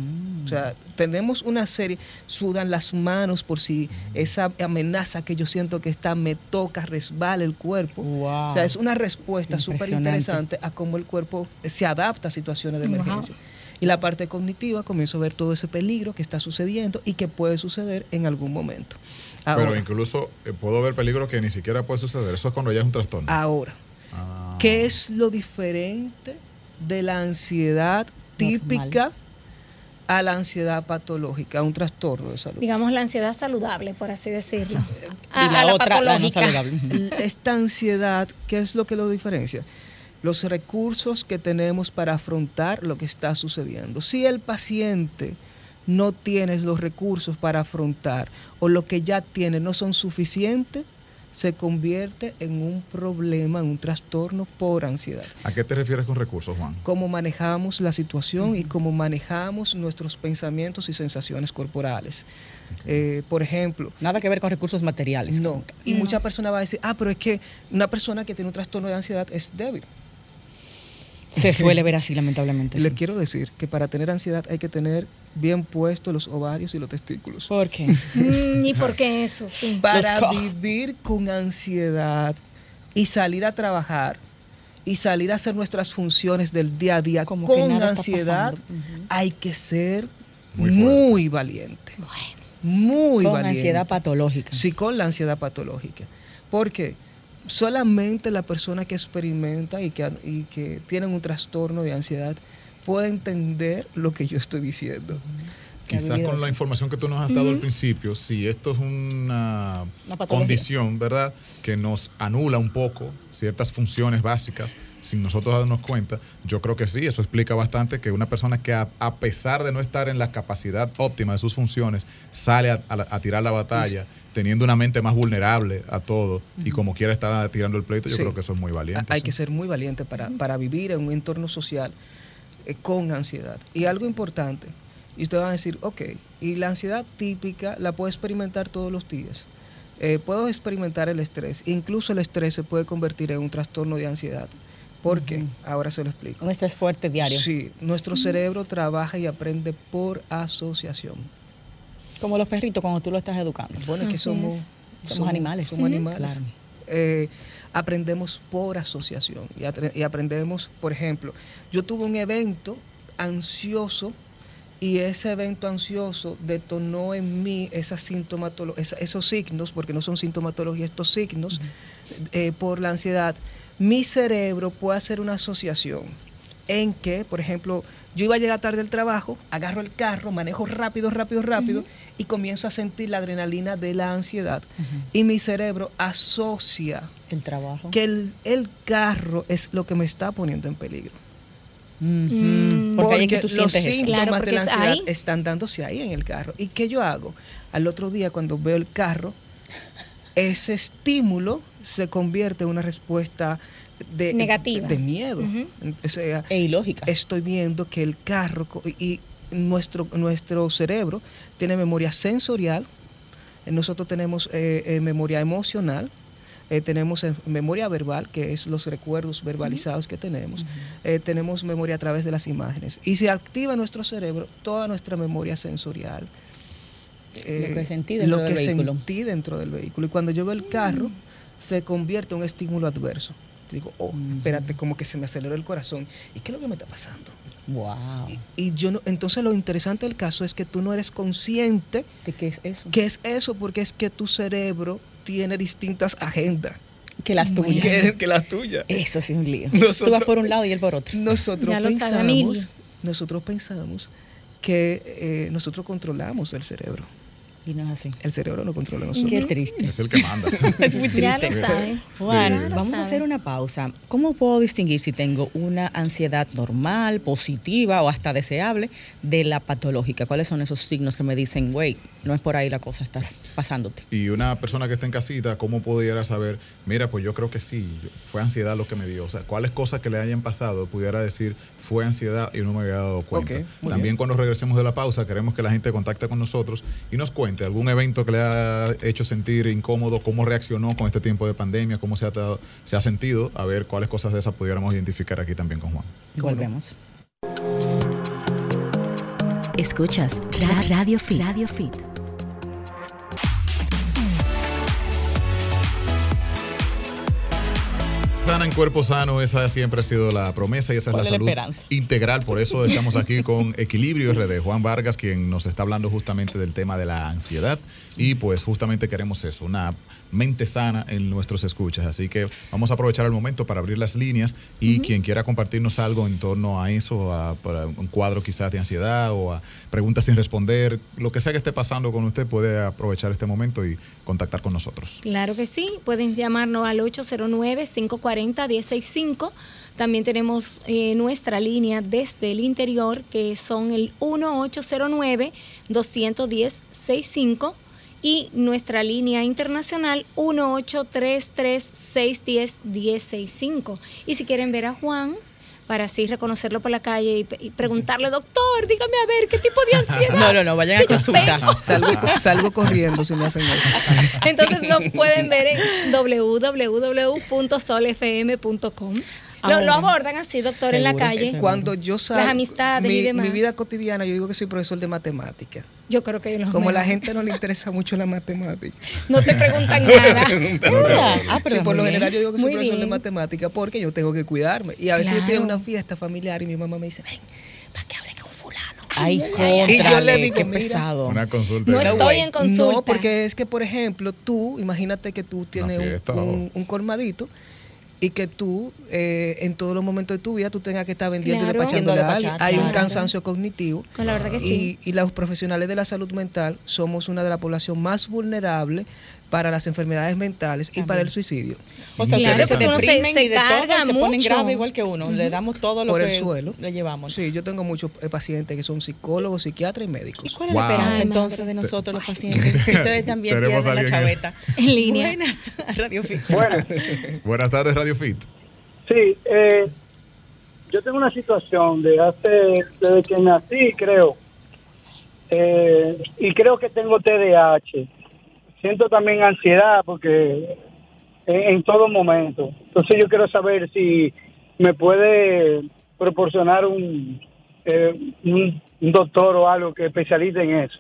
Speaker 5: O sea, tenemos una serie, sudan las manos por si esa amenaza que yo siento que está me toca, resbala el cuerpo.
Speaker 4: Wow.
Speaker 5: O sea, es una respuesta súper interesante a cómo el cuerpo se adapta a situaciones de
Speaker 3: Wow.
Speaker 5: Y la parte cognitiva comienzo a ver todo ese peligro que está sucediendo y que puede suceder en algún momento. Ahora,
Speaker 2: Pero incluso eh, puedo ver peligro que ni siquiera puede suceder. Eso es cuando ya es un trastorno.
Speaker 5: ahora,
Speaker 2: Ah.
Speaker 5: ¿qué es lo diferente de la ansiedad típica a la ansiedad patológica, a un trastorno de salud?
Speaker 3: digamos la ansiedad saludable, por así decirlo.
Speaker 4: y
Speaker 3: A,
Speaker 4: la,
Speaker 3: a la
Speaker 4: otra, la no saludable.
Speaker 5: Esta ansiedad, ¿qué es lo que lo diferencia? Los recursos que tenemos para afrontar lo que está sucediendo. Si el paciente no tiene los recursos para afrontar o lo que ya tiene no son suficientes, se convierte en un problema, en un trastorno por ansiedad.
Speaker 2: ¿A qué te refieres con recursos, Juan?
Speaker 5: Cómo manejamos la situación y cómo manejamos nuestros pensamientos y sensaciones corporales. Eh, por ejemplo,
Speaker 4: Nada que ver con recursos materiales.
Speaker 5: no. Y
Speaker 3: No.
Speaker 5: muchas personas van a decir, ah, pero es que una persona que tiene un trastorno de ansiedad es débil.
Speaker 4: Se suele ver así, lamentablemente.
Speaker 5: Le
Speaker 4: sí.
Speaker 5: quiero decir que para tener ansiedad hay que tener bien puestos los ovarios y los testículos.
Speaker 4: ¿Por qué?
Speaker 3: Mm, ¿Y por qué eso? Sí.
Speaker 5: Para vivir con ansiedad y salir a trabajar y salir a hacer nuestras funciones del día a día
Speaker 4: Como
Speaker 5: con ansiedad, hay que ser
Speaker 2: Muy
Speaker 5: muy, valiente. Muy
Speaker 4: con
Speaker 5: valiente.
Speaker 4: ansiedad patológica.
Speaker 5: Sí, con la ansiedad patológica. Porque solamente la persona que experimenta y que, y que un trastorno de ansiedad puede entender lo que yo estoy diciendo.
Speaker 2: Quizás con la información que tú nos has dado al principio, si esto es una, condición, ¿verdad? Que nos anula un poco ciertas funciones básicas sin nosotros darnos cuenta, yo creo que sí, eso explica bastante que una persona que a, a pesar de no estar en la capacidad óptima de sus funciones, sale a, a la- a tirar la batalla, teniendo una mente más vulnerable a todo y como quiera está tirando el pleito, yo
Speaker 5: Sí.
Speaker 2: creo que eso es muy valiente.
Speaker 5: Hay
Speaker 2: sí.
Speaker 5: que ser muy valiente para, para vivir en un entorno social eh, con ansiedad. Y algo importante, y ustedes van a decir, ok, y la ansiedad típica la puedo experimentar todos los días. Eh, puedo experimentar el estrés. Incluso el estrés se puede convertir en un trastorno de ansiedad. ¿Por qué? Ahora se lo explico.
Speaker 4: Un estrés fuerte diario.
Speaker 5: Sí, nuestro cerebro trabaja y aprende por asociación.
Speaker 4: Como los perritos cuando tú lo estás educando.
Speaker 5: Bueno, es que somos,
Speaker 3: es.
Speaker 4: Somos animales.
Speaker 5: Somos animales.
Speaker 4: Claro.
Speaker 5: Eh, aprendemos por asociación y aprendemos, por ejemplo, yo tuve un evento ansioso y ese evento ansioso detonó en mí esa sintomatolo- esa- esos signos, porque no son sintomatología, estos signos eh, por la ansiedad. Mi cerebro puede hacer una asociación en que, por ejemplo, yo iba a llegar tarde al trabajo, agarro el carro, manejo rápido, rápido, rápido y comienzo a sentir la adrenalina de la ansiedad y mi cerebro asocia
Speaker 4: El trabajo.
Speaker 5: que el, el carro es lo que me está poniendo en peligro.
Speaker 4: Porque ahí es que tú
Speaker 5: los
Speaker 4: sientes
Speaker 5: síntomas
Speaker 3: Claro,
Speaker 5: de la ansiedad
Speaker 3: ahí.
Speaker 5: están dándose ahí en el carro. ¿Y qué yo hago? Al otro día, cuando veo el carro, ese estímulo se convierte en una respuesta de,
Speaker 3: Negativa.
Speaker 5: de miedo.
Speaker 3: Ujú.
Speaker 5: O sea,
Speaker 4: E ilógica.
Speaker 5: estoy viendo que el carro y nuestro, nuestro cerebro tiene memoria sensorial, nosotros tenemos eh, eh, memoria emocional, eh, tenemos eh, memoria verbal, que es los recuerdos verbalizados que tenemos, eh, tenemos memoria a través de las imágenes. Y se activa en nuestro cerebro toda nuestra memoria sensorial. eh,
Speaker 4: Lo que sentí dentro
Speaker 5: lo
Speaker 4: del
Speaker 5: que
Speaker 4: vehículo.
Speaker 5: sentí dentro del vehículo. Y cuando yo veo el carro, se convierte en un estímulo adverso. Digo, oh, espérate, como que se me aceleró el corazón. ¿Y qué es lo que me está pasando?
Speaker 4: Wow.
Speaker 5: Y, y yo no, entonces lo interesante del caso es que tú no eres consciente
Speaker 4: ¿De qué es eso?
Speaker 5: que es eso, porque es que tu cerebro tiene distintas agendas
Speaker 4: Que las tuyas.
Speaker 5: que, que las tuyas.
Speaker 4: Eso sí es un lío.
Speaker 5: Nosotros-
Speaker 4: Tú vas por un lado y él por otro.
Speaker 5: Nosotros
Speaker 3: Ya
Speaker 5: pensamos, nosotros pensamos que eh, nosotros controlamos el cerebro.
Speaker 4: Y no es así.
Speaker 5: El cerebro no controla a nosotros.
Speaker 4: Qué triste.
Speaker 2: Es el que manda.
Speaker 4: Es muy
Speaker 3: Ya lo saben.
Speaker 4: Juan,
Speaker 2: lo
Speaker 4: vamos a hacer una pausa. ¿Cómo puedo distinguir si tengo una ansiedad normal, positiva o hasta deseable de la patológica? ¿Cuáles son esos signos que me dicen, güey, no es por ahí la cosa, estás pasándote?
Speaker 2: Y una persona que está en casita, ¿cómo pudiera saber? Mira, pues yo creo que sí, fue ansiedad lo que me dio. O sea, ¿cuáles cosas que le hayan pasado pudiera decir fue ansiedad y no me había dado cuenta? También
Speaker 5: bien.
Speaker 2: cuando regresemos de la pausa, queremos que la gente contacte con nosotros y nos cuente algún evento que le ha hecho sentir incómodo, cómo reaccionó con este tiempo de pandemia, cómo se ha, se ha sentido, a ver cuáles cosas de esas pudiéramos identificar aquí también con Juan.
Speaker 4: Volvemos.
Speaker 1: Escuchas Ra- Radio Fit. Radio Fit.
Speaker 2: Sana en cuerpo sano, esa siempre ha sido la promesa y esa es la
Speaker 4: ¿Cuál es la
Speaker 2: salud
Speaker 4: esperanza?
Speaker 2: integral. Por eso estamos aquí con Equilibrio RD, Juan Vargas, quien nos está hablando justamente del tema de la ansiedad. Y pues justamente queremos eso, una mente sana en nuestros escuchas. Así que vamos a aprovechar el momento para abrir las líneas y quien quiera compartirnos algo en torno a eso, a, para un cuadro quizás de ansiedad o a preguntas sin responder, lo que sea que esté pasando con usted, puede aprovechar este momento y contactar con nosotros.
Speaker 3: Claro que sí, pueden llamarnos al 809-540-165. También tenemos eh, nuestra línea desde el interior, que son el 1809-210-65 y nuestra línea internacional 1833-610-1065. Y si quieren ver a Juan, para así reconocerlo por la calle y, preguntarle, doctor, dígame a ver qué tipo de ansiedad.
Speaker 4: No, no, no, vayan a
Speaker 3: tengo?"
Speaker 5: Salgo, salgo corriendo si me hacen eso.
Speaker 3: Entonces nos pueden ver en www.solfm.com. Lo, lo abordan así, doctor, en la calle.
Speaker 5: Cuando yo salgo,
Speaker 3: amistades y
Speaker 5: mi,
Speaker 3: demás.
Speaker 5: mi vida cotidiana, yo digo que soy profesor de matemática.
Speaker 3: Yo creo que los
Speaker 5: Como la
Speaker 3: mejores.
Speaker 5: gente no le interesa mucho la matemática.
Speaker 3: No te preguntan nada.
Speaker 4: Ah, ah, pero
Speaker 5: sí, por lo general yo digo que soy
Speaker 3: Muy
Speaker 5: profesor de matemática porque yo tengo que cuidarme. Y a veces yo estoy en
Speaker 3: Claro.
Speaker 5: una fiesta familiar y mi mamá me dice, ven, para que hable con fulano.
Speaker 4: Ay,
Speaker 5: Y yo le digo,
Speaker 4: qué pesado.
Speaker 2: Una consulta.
Speaker 3: No estoy en consulta.
Speaker 5: No, porque es que, por ejemplo, tú, imagínate que tú tienes un, un- un colmadito y que tú, eh, en todos los momentos de tu vida, tú tengas que estar vendiendo
Speaker 3: Claro.
Speaker 5: y despachándole
Speaker 4: a
Speaker 5: alguien. Hay un cansancio cognitivo.
Speaker 3: Con la verdad que sí.
Speaker 5: Y, y los profesionales de la salud mental somos una de las poblaciones más vulnerables para las enfermedades mentales y para el suicidio.
Speaker 4: O sea,
Speaker 3: Claro, porque uno se- se
Speaker 4: y de todo, se ponen grave igual que uno. Le damos todo lo
Speaker 5: Por el
Speaker 4: que
Speaker 5: suelo.
Speaker 4: le llevamos.
Speaker 5: Sí, yo tengo muchos eh, pacientes que son psicólogos, psiquiatras y
Speaker 4: ¿Y
Speaker 5: médicos.
Speaker 4: cuál es
Speaker 2: Wow.
Speaker 4: la esperanza
Speaker 3: Ay,
Speaker 4: entonces de nosotros los pacientes? Ustedes también
Speaker 2: Tenemos
Speaker 4: pierden la chaveta.
Speaker 3: En línea.
Speaker 4: Buenas, Radio Fit.
Speaker 6: Bueno,
Speaker 2: Buenas tardes, Radio Fit.
Speaker 6: sí, eh, yo tengo una situación de hace, desde que nací, creo, eh, y creo que tengo TDAH. Siento también ansiedad porque en, en todo momento. Entonces yo quiero saber si me puede proporcionar un, eh, un, un doctor o algo que especialice en eso.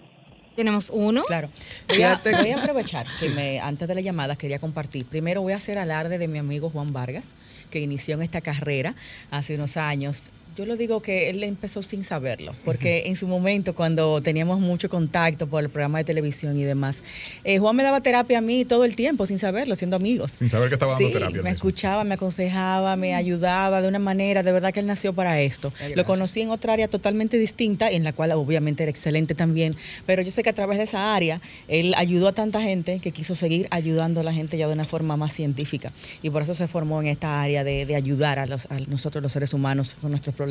Speaker 3: Tenemos uno.
Speaker 4: Claro. Voy a,
Speaker 5: Fíjate-
Speaker 4: voy a aprovechar que me, antes de la llamada quería compartir. Primero voy a hacer alarde de mi amigo Juan Vargas, que inició en esta carrera hace unos años Yo lo digo que él empezó sin saberlo, porque en su momento, cuando teníamos mucho contacto por el programa de televisión y demás, eh, Juan me daba terapia a mí todo el tiempo, sin saberlo, siendo amigos.
Speaker 2: Sin saber que estaba dando
Speaker 4: Sí,
Speaker 2: terapia.
Speaker 4: Me escuchaba, me aconsejaba, me ayudaba de una manera, de verdad que él nació para esto. Lo conocí en otra área totalmente distinta, en la cual obviamente era excelente también, pero yo sé que a través de esa área él ayudó a tanta gente que quiso seguir ayudando a la gente ya de una forma más científica. Y por eso se formó en esta área de, de ayudar a, los, a nosotros los seres humanos con nuestros problemas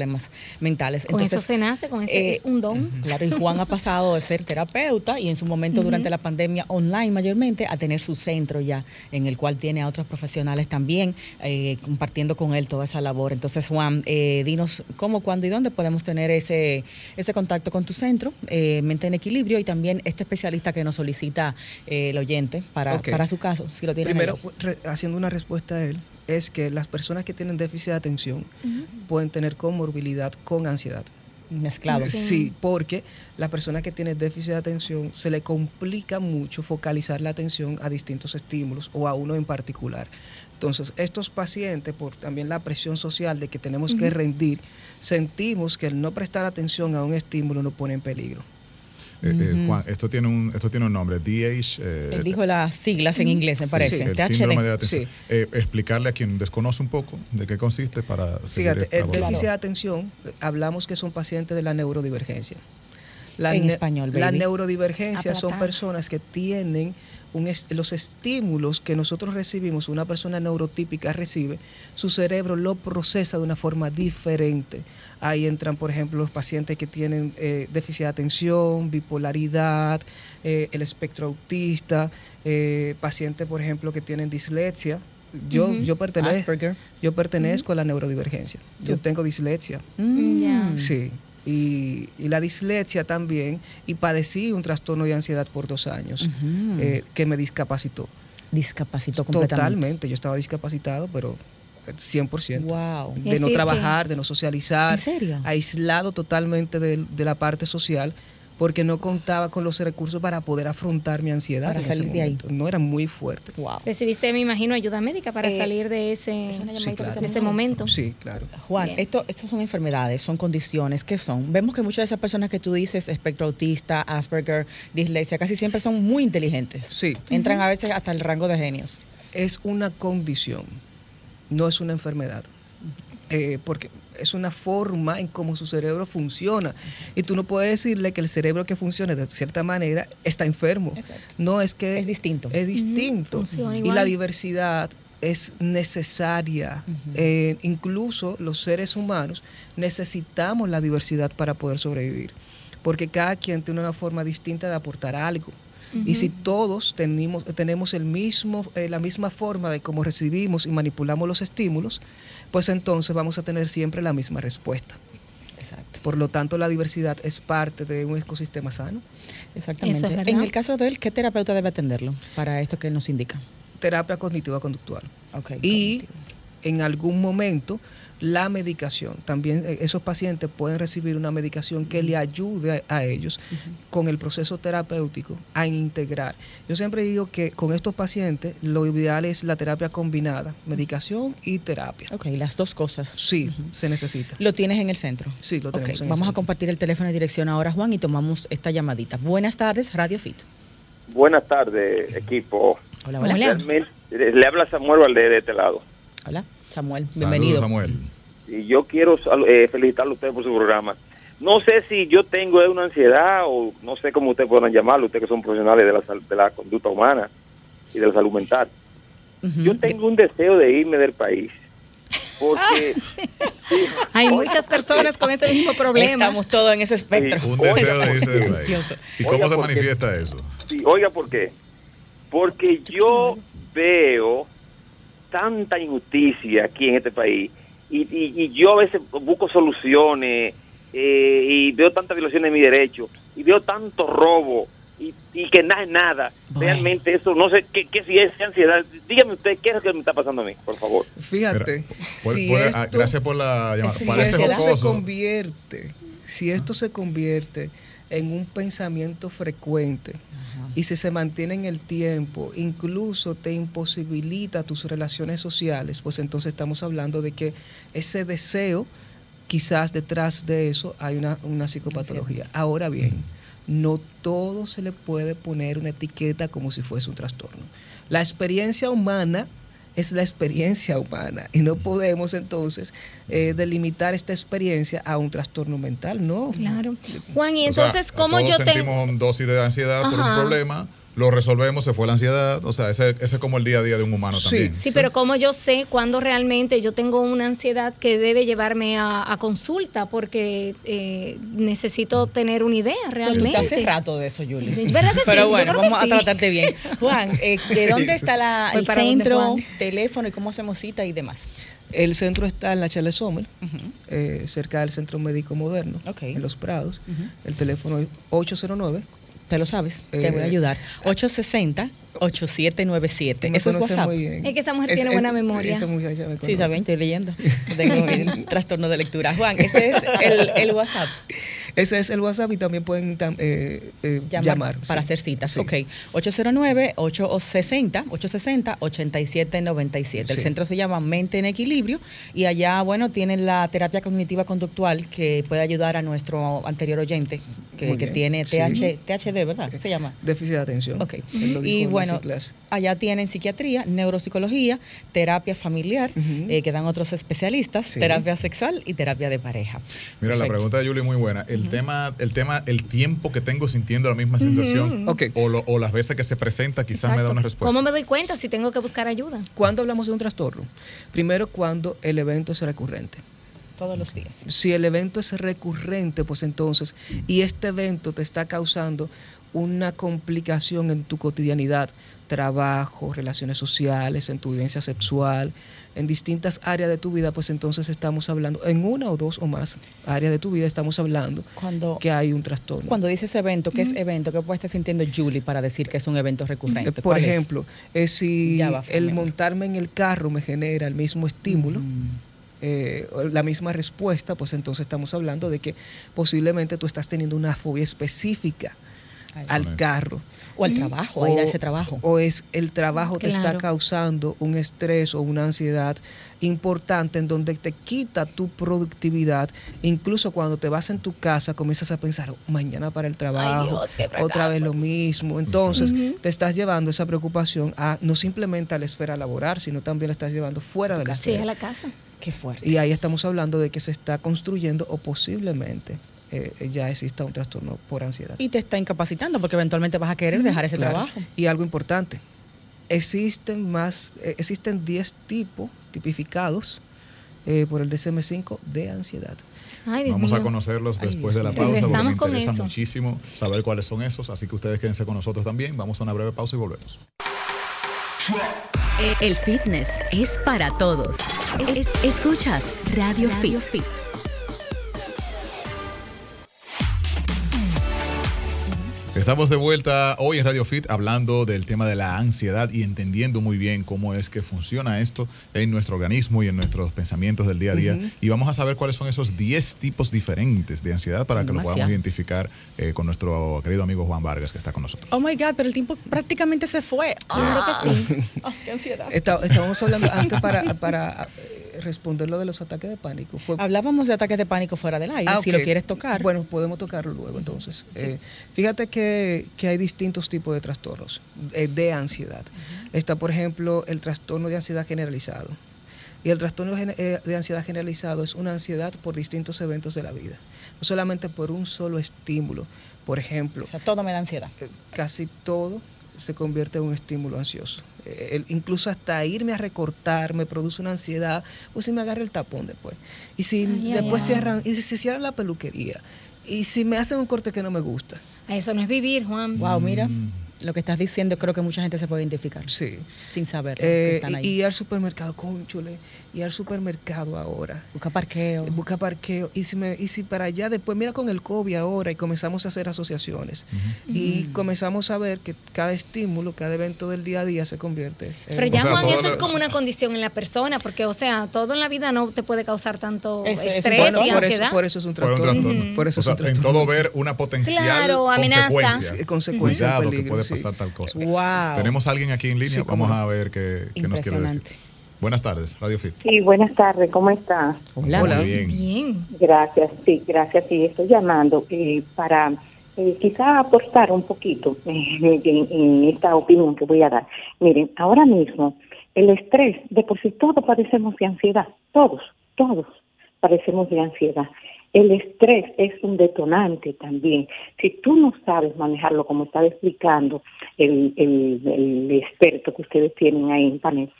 Speaker 4: mentales.
Speaker 3: Con eso se nace, con ese
Speaker 4: eh,
Speaker 3: es un don.
Speaker 4: Claro, y Juan ha pasado de ser terapeuta y en su momento durante la pandemia online mayormente a tener su centro ya en el cual tiene a otros profesionales también eh, compartiendo con él toda esa labor. Entonces Juan, eh, dinos cómo, cuándo y dónde podemos tener ese, ese contacto con tu centro, eh, Mente en Equilibrio y también este especialista que nos solicita eh, el oyente para, para su caso, si lo tiene
Speaker 5: Primero, re- haciendo una respuesta a él, es que las personas que tienen déficit de atención pueden tener comorbilidad con ansiedad.
Speaker 4: mezclado.
Speaker 5: Sí, porque la persona que tiene déficit de atención se le complica mucho focalizar la atención a distintos estímulos o a uno en particular. Entonces, estos pacientes, por también la presión social de que tenemos que rendir, sentimos que el no prestar atención a un estímulo nos pone en peligro.
Speaker 2: Eh, eh, Juan, esto tiene un, esto tiene un nombre, DH. eh,
Speaker 4: Él dijo las siglas en inglés, me parece.
Speaker 5: sí,
Speaker 2: el
Speaker 4: THD.
Speaker 2: síndrome de atención.
Speaker 5: Sí.
Speaker 2: Eh, explicarle a quien desconoce un poco de qué consiste para
Speaker 5: Fíjate, el déficit de atención, hablamos que son pacientes de la neurodivergencia. La
Speaker 4: En español,
Speaker 5: La
Speaker 4: baby.
Speaker 5: neurodivergencia son personas que tienen un los estímulos que nosotros recibimos, una persona neurotípica recibe, su cerebro lo procesa de una forma diferente. Ahí entran, por ejemplo, los pacientes que tienen eh, déficit de atención, bipolaridad, eh, el espectro autista, eh, pacientes, por ejemplo, que tienen dislexia. Yo,
Speaker 3: Ujú.
Speaker 5: yo pertenezco.
Speaker 4: Asperger.
Speaker 5: Yo pertenezco a la neurodivergencia. Yo tengo dislexia.
Speaker 4: Mm.
Speaker 5: Sí. Y, y la dislexia también. Y padecí un trastorno de ansiedad por dos años eh, que me discapacitó.
Speaker 4: Discapacitó completamente.
Speaker 5: Totalmente. Yo estaba discapacitado, pero 100%.
Speaker 4: Wow.
Speaker 5: De no trabajar, de no socializar.
Speaker 4: ¿En serio?
Speaker 5: Aislado totalmente de, de la parte social porque no contaba con los recursos para poder afrontar mi ansiedad.
Speaker 4: Para salir de ahí.
Speaker 5: No era muy fuerte.
Speaker 4: Wow.
Speaker 3: Recibiste, me imagino, ayuda médica para
Speaker 4: Eh,
Speaker 3: salir de ese,
Speaker 4: es una
Speaker 5: Sí,
Speaker 4: llamadita
Speaker 5: claro.
Speaker 4: que
Speaker 3: de ese momento.
Speaker 5: Sí, claro.
Speaker 4: Juan,
Speaker 3: Bien.
Speaker 4: esto, estos son enfermedades, son condiciones, ¿qué son? Vemos que muchas de esas personas que tú dices, espectro autista, Asperger, dislexia, casi siempre son muy inteligentes.
Speaker 5: Sí.
Speaker 4: Entran a veces hasta el rango de genios.
Speaker 5: es una condición, no es una enfermedad. Eh, porque es una forma en cómo su cerebro funciona. Y tú no puedes decirle que el cerebro que funcione de cierta manera está enfermo.
Speaker 4: Exacto.
Speaker 5: No es que
Speaker 4: Es distinto.
Speaker 5: Es distinto.
Speaker 3: funciona
Speaker 5: y
Speaker 3: igual.
Speaker 5: la diversidad es necesaria. Eh, incluso los seres humanos necesitamos la diversidad para poder sobrevivir. Porque cada quien tiene una forma distinta de aportar algo. Y si todos tenemos, tenemos el mismo, eh, la misma forma de cómo recibimos y manipulamos los estímulos, pues entonces vamos a tener siempre la misma respuesta.
Speaker 4: Exacto.
Speaker 5: Por lo tanto, la diversidad es parte de un ecosistema sano.
Speaker 4: Exactamente.
Speaker 3: Es
Speaker 4: en el caso de él, ¿qué terapeuta debe atenderlo para esto que él nos indica?
Speaker 5: Terapia cognitiva conductual.
Speaker 4: Okay,
Speaker 5: Y
Speaker 4: cognitivo.
Speaker 5: En algún momento la medicación. También eh, esos pacientes pueden recibir una medicación que le ayude a, a ellos con el proceso terapéutico a integrar. Yo siempre digo que con estos pacientes lo ideal es la terapia combinada, medicación y terapia.
Speaker 4: Ok, las dos cosas.
Speaker 5: Sí, se necesita.
Speaker 4: Lo tienes en el centro.
Speaker 5: Sí, lo tenemos. en el
Speaker 4: Vamos a compartir el teléfono de dirección ahora, Juan, y tomamos esta llamadita. Buenas tardes, Radio Fit.
Speaker 7: Buenas tardes, equipo.
Speaker 4: Hola, hola.
Speaker 3: Hola.
Speaker 7: Realmente, le habla Samuel Valdés de este lado.
Speaker 4: Hola, Samuel,
Speaker 2: Saludos,
Speaker 4: bienvenido.
Speaker 2: Samuel.
Speaker 7: Y yo quiero eh, felicitarlo a usted por su programa. No sé si yo tengo eh, una ansiedad o no sé cómo ustedes puedan llamarlo, ustedes que son profesionales de la, sal- de la conducta humana y de la salud mental. Yo tengo un deseo de irme del país. Porque sí,
Speaker 3: Hay muchas personas con ese mismo problema.
Speaker 4: Estamos todos en ese espectro.
Speaker 7: Sí.
Speaker 2: Un deseo de irse del país. ¿Y cómo
Speaker 7: Oiga,
Speaker 2: se
Speaker 7: porque-
Speaker 2: manifiesta eso?
Speaker 7: Sí, oiga, ¿por qué? Porque yo veo tanta injusticia aquí en este país y, y- y yo a veces busco soluciones eh, y veo tantas violaciones de mi derecho y veo tanto robo y, y que nada es nada.
Speaker 4: Bueno.
Speaker 7: Realmente eso, no sé qué, qué si es ansiedad. Dígame usted, ¿qué es lo que me está pasando a mí, por favor?
Speaker 5: Fíjate, si
Speaker 2: ah,
Speaker 5: esto-
Speaker 2: gracias por la llamada.
Speaker 5: si
Speaker 2: Parece
Speaker 5: esto se convierte, si esto se convierte en un pensamiento frecuente y si se mantiene en el tiempo, incluso te imposibilita tus relaciones sociales, pues entonces estamos hablando de que ese deseo quizás detrás de eso hay una, una psicopatología. Ahora bien, no todo se le puede poner una etiqueta como si fuese un trastorno. La experiencia humana es la experiencia humana y no podemos entonces eh, delimitar esta experiencia a un trastorno mental, no.
Speaker 3: Claro. Juan, y
Speaker 2: O sea,
Speaker 3: entonces, ¿cómo
Speaker 2: todos
Speaker 3: yo tengo...?
Speaker 2: sentimos dosis de ansiedad por un problema, lo resolvemos, se fue la ansiedad. O sea, ese, ese es como el día a día de un humano
Speaker 5: Sí.
Speaker 2: también.
Speaker 3: Sí, pero ¿cómo yo sé cuándo realmente yo tengo una ansiedad que debe llevarme a, a consulta? Porque eh, necesito tener una idea realmente.
Speaker 4: te hace rato de eso, Julie.
Speaker 3: ¿Verdad que sí?
Speaker 4: Pero
Speaker 3: Yo
Speaker 4: bueno, vamos a
Speaker 3: sí.
Speaker 4: tratarte bien. Juan, eh, ¿de dónde está la- el centro, teléfono y cómo hacemos cita y demás?
Speaker 5: El centro está en la Charles Sommer, eh, cerca del Centro Médico Moderno, en Los Prados. El teléfono es 809.
Speaker 4: Te lo sabes, te voy a
Speaker 5: Eh,
Speaker 4: ayudar. 860-8797.
Speaker 5: Me
Speaker 4: Eso es WhatsApp.
Speaker 5: muy bien.
Speaker 3: Es que esa mujer tiene buena memoria.
Speaker 5: Esa muchacha me
Speaker 4: Sí, saben, estoy leyendo. Tengo un trastorno de lectura. Juan, ese es el, el WhatsApp.
Speaker 5: Ese es el WhatsApp y también pueden tam- eh, eh,
Speaker 4: Llamar
Speaker 5: llamar.
Speaker 4: para
Speaker 5: sí.
Speaker 4: hacer citas.
Speaker 5: Sí.
Speaker 4: Ok. 809-860, 860-8797. El
Speaker 5: Sí.
Speaker 4: centro se llama Mente en Equilibrio y allá, bueno, tienen la terapia cognitiva conductual que puede ayudar a nuestro anterior oyente que, tiene
Speaker 5: Sí.
Speaker 4: TH, THD, ¿verdad? Se llama.
Speaker 5: Déficit de atención.
Speaker 4: Ok.
Speaker 5: Él lo dijo
Speaker 4: Y
Speaker 5: en
Speaker 4: bueno, allá tienen psiquiatría, neuropsicología, terapia familiar,
Speaker 5: Ujú.
Speaker 4: eh, que dan otros especialistas,
Speaker 5: Sí.
Speaker 4: terapia sexual y terapia de pareja.
Speaker 2: Mira, la pregunta de Julie es muy buena. El tema, el tema, el tiempo que tengo sintiendo la misma sensación, o, lo- o las veces que se presenta, quizás me da una respuesta.
Speaker 3: ¿Cómo me doy cuenta si tengo que buscar ayuda?
Speaker 5: ¿Cuándo hablamos de un trastorno? Primero, cuando el evento es recurrente.
Speaker 4: Todos los días.
Speaker 5: Si el evento es recurrente, pues entonces, y este evento te está causando una complicación en tu cotidianidad, trabajo, relaciones sociales, en tu vivencia sexual, en distintas áreas de tu vida, pues entonces estamos hablando, en una o dos o más áreas de tu vida estamos hablando
Speaker 4: Cuando,
Speaker 5: que hay un trastorno.
Speaker 4: cuando dices evento, ¿qué es evento? ¿Qué puede estar sintiendo Julie para decir que es un evento recurrente?
Speaker 5: Eh, Por
Speaker 4: ¿Cuál es?
Speaker 5: ejemplo, eh, si
Speaker 4: va,
Speaker 5: el montarme en el carro me genera el mismo estímulo,
Speaker 4: Mm.
Speaker 5: eh, la misma respuesta, pues entonces estamos hablando de que posiblemente tú estás teniendo una fobia específica
Speaker 4: Ay,
Speaker 5: al carro.
Speaker 4: O al trabajo, a ir a ese trabajo.
Speaker 5: O es el trabajo te está
Speaker 3: Claro.
Speaker 5: causando un estrés o una ansiedad importante en donde te quita tu productividad. Incluso cuando te vas en tu casa comienzas a pensar, "Oh, mañana para el trabajo,
Speaker 3: Dios, qué
Speaker 5: otra vez
Speaker 3: fracaso".
Speaker 5: lo mismo. Entonces te estás llevando esa preocupación a no simplemente a la esfera laboral, sino también la estás llevando fuera de la
Speaker 3: Sí,
Speaker 5: esfera.
Speaker 3: a la casa.
Speaker 4: Qué fuerte.
Speaker 5: Y ahí estamos hablando de que se está construyendo o posiblemente eh, ya exista un trastorno por ansiedad.
Speaker 4: Y te está incapacitando porque eventualmente vas a querer dejar ese
Speaker 5: Claro.
Speaker 4: trabajo.
Speaker 5: Y algo importante, existen más, eh, existen 10 tipos tipificados eh, por el DSM-5 de ansiedad.
Speaker 3: Ay, Dios
Speaker 2: Vamos a
Speaker 3: mío.
Speaker 2: conocerlos
Speaker 4: Ay,
Speaker 2: después de la pausa porque me interesa
Speaker 3: eso.
Speaker 2: muchísimo saber cuáles son esos, así que ustedes quédense con nosotros también. Vamos a una breve pausa y volvemos.
Speaker 1: El fitness es para todos. Es- escuchas Radio, Fit.
Speaker 2: Estamos de vuelta hoy en Radio Fit hablando del tema de la ansiedad y entendiendo muy bien cómo es que funciona esto en nuestro organismo y en nuestros pensamientos del día a día. Y vamos a saber cuáles son esos 10 tipos diferentes de ansiedad para que lo podamos identificar eh, con nuestro querido amigo Juan Vargas que está con nosotros.
Speaker 4: Oh my God, pero el tiempo prácticamente se fue. Ah,
Speaker 3: Yo creo que sí.
Speaker 4: ah, qué ansiedad.
Speaker 5: Está- estábamos hablando antes para, para responder lo de los ataques de pánico. Fue,
Speaker 4: Hablábamos de ataques de pánico fuera del aire,
Speaker 5: Ah,
Speaker 4: si lo quieres tocar.
Speaker 5: Bueno, podemos tocarlo luego entonces. Eh, fíjate que, que hay distintos tipos de trastornos eh, de ansiedad. Está, por ejemplo, el trastorno de ansiedad generalizado. Y el trastorno eh, de ansiedad generalizado es una ansiedad por distintos eventos de la vida. No solamente por un solo estímulo. Por ejemplo,
Speaker 4: o sea, todo me da ansiedad.
Speaker 5: casi todo se convierte en un estímulo ansioso. El- incluso hasta irme a recortar me produce una ansiedad, pues si me agarra el tapón después. Y si
Speaker 3: Ay,
Speaker 5: después
Speaker 3: ay.
Speaker 5: cierran, y si se cierra la peluquería, y si me hacen un corte que no me gusta.
Speaker 3: Eso no es vivir, Juan.
Speaker 4: Wow, mira,
Speaker 2: Mm.
Speaker 4: lo que estás diciendo, creo que mucha gente se puede identificar
Speaker 5: Sí.
Speaker 4: sin saber
Speaker 5: Eh,
Speaker 4: que están ahí.
Speaker 5: y, y al supermercado, conchole, y al supermercado ahora.
Speaker 4: Busca parqueo.
Speaker 5: Busca parqueo. Y si, me, y si para allá después, mira con el COVID ahora, y comenzamos a hacer asociaciones. Y comenzamos a ver que cada estímulo, cada evento del día a día se convierte en
Speaker 3: Pero ya,
Speaker 2: O sea,
Speaker 3: Juan, eso es como una condición en la persona, porque, o sea, todo en la vida no te puede causar tanto
Speaker 4: Ese es un
Speaker 3: estrés
Speaker 5: Bueno,
Speaker 3: y
Speaker 5: por, eso,
Speaker 3: ansiedad.
Speaker 5: por eso es un
Speaker 2: Por un
Speaker 5: trastorno.
Speaker 2: trastorno.
Speaker 5: Por eso
Speaker 2: O
Speaker 5: es
Speaker 2: sea, en
Speaker 5: trastorno.
Speaker 2: todo ver una potencial
Speaker 3: Claro, amenaza.
Speaker 2: consecuencia.
Speaker 5: Sí, consecuencia
Speaker 2: Cuidado que puede
Speaker 5: sí.
Speaker 2: pasar tal cosa.
Speaker 4: Wow.
Speaker 2: Tenemos a alguien aquí en línea,
Speaker 5: Sí,
Speaker 2: vamos a ver qué, qué nos quiere decir. Buenas tardes, Radio Fit.
Speaker 8: Sí, buenas tardes, ¿cómo estás?
Speaker 4: Hola.
Speaker 2: Muy bien.
Speaker 3: Bien.
Speaker 8: Gracias, sí, gracias. Sí, estoy llamando eh, para eh, quizá aportar un poquito eh, en, en esta opinión que voy a dar. Miren, ahora mismo el estrés, de por sí todos padecemos de ansiedad, todos, todos padecemos de ansiedad. El estrés es un detonante también. Si tú no sabes manejarlo, como estaba explicando el, el, el experto que ustedes tienen ahí en panel,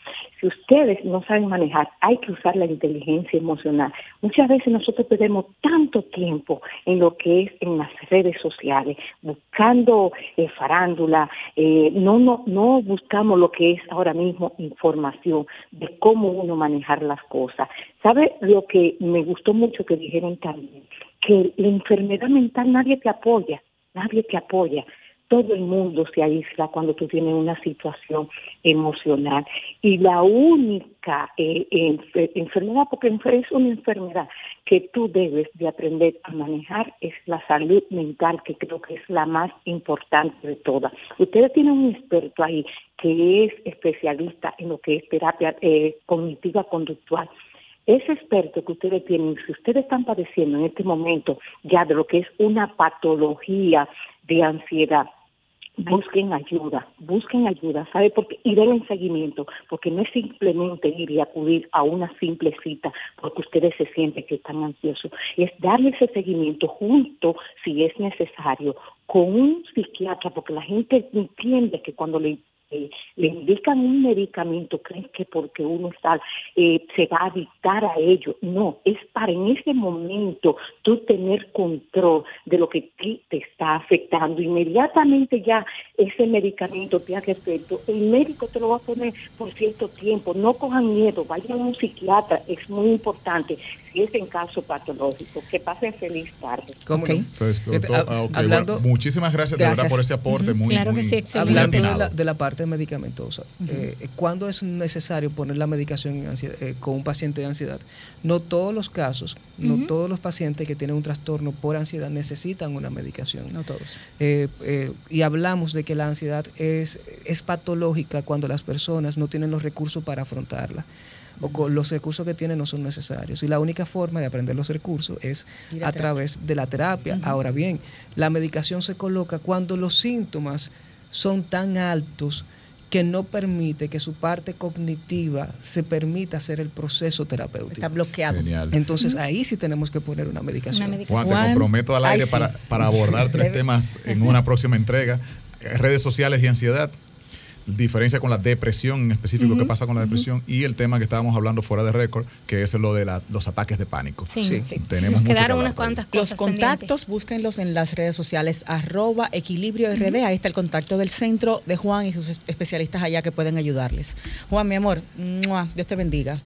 Speaker 8: si ustedes no saben manejar, hay que usar la inteligencia emocional. Muchas veces nosotros perdemos tanto tiempo en lo que es en las redes sociales, buscando eh, farándula, eh, no, no, no buscamos lo que es ahora mismo información de cómo uno manejar las cosas. ¿Sabe lo que me gustó mucho que dijeron también? Que la enfermedad mental nadie te apoya, nadie te apoya todo el mundo se aísla cuando tú tienes una situación emocional. Y la única eh, enfer- enfermedad, porque es una enfermedad que tú debes de aprender a manejar, es la salud mental, que creo que es la más importante de todas. Ustedes tienen un experto ahí que es especialista en lo que es terapia eh, cognitiva conductual. Ese experto que ustedes tienen, si ustedes están padeciendo en este momento ya de lo que es una patología de ansiedad, busquen ayuda, busquen ayuda, ¿sabe? Porque, y denle seguimiento, porque no es simplemente ir y acudir a una simple cita porque ustedes se sienten que están ansiosos, es darle ese seguimiento junto, si es necesario, con un psiquiatra, porque la gente entiende que cuando le le indican un medicamento, creen que porque uno está, eh, se va a dictar a ello. No, es para en ese momento tú tener control de lo que ti te está afectando. Inmediatamente ya ese medicamento te hace efecto, el médico te lo va a poner por cierto tiempo. No cojan miedo, vayan a un psiquiatra, es muy importante. Si es en caso patológico, que pasen feliz tarde.
Speaker 5: ¿Cómo
Speaker 4: Ok.
Speaker 5: no?
Speaker 2: Se explotó.
Speaker 5: Fíjate,
Speaker 2: Ah, ok,
Speaker 5: hab- hablando,
Speaker 2: bueno, muchísimas gracias, de verdad por ese aporte muy,
Speaker 3: Claro que
Speaker 2: muy,
Speaker 3: sí, excelente.
Speaker 2: muy
Speaker 5: hablando de la, de la parte medicamentosa, eh, ¿cuándo es necesario poner la medicación en ansiedad- eh, con un paciente de ansiedad? No todos los casos, no todos los pacientes que tienen un trastorno por ansiedad necesitan una medicación.
Speaker 4: No todos.
Speaker 5: Eh, eh, y hablamos de que la ansiedad es, es patológica cuando las personas no tienen los recursos para afrontarla o con los recursos que tienen no son necesarios. Y la única forma de aprender los recursos es
Speaker 4: a
Speaker 5: través de la terapia. Ahora bien, la medicación se coloca cuando los síntomas son tan altos que no permite que su parte cognitiva se permita hacer el proceso terapéutico.
Speaker 4: Está bloqueado.
Speaker 2: Genial.
Speaker 5: Entonces ahí sí tenemos que poner una medicación.
Speaker 3: Una medicación.
Speaker 2: Juan, te comprometo al
Speaker 4: ay,
Speaker 2: aire
Speaker 4: sí.
Speaker 2: para, para abordar tres temas en una próxima entrega. Eh, Redes sociales y ansiedad. Diferencia con la depresión, en específico, qué pasa con la depresión. Y el tema que estábamos hablando fuera de récord, que es lo de la- los ataques de pánico.
Speaker 3: Sí.
Speaker 5: Sí.
Speaker 4: Sí.
Speaker 2: Tenemos
Speaker 3: Nos quedaron unas cuantas
Speaker 4: Los
Speaker 3: cosas.
Speaker 4: contactos, búsquenlos en las redes sociales, arroba equilibrio RD, ahí está el contacto del centro de Juan y sus especialistas allá que pueden ayudarles. Juan, mi amor, ¡mua! Dios te bendiga.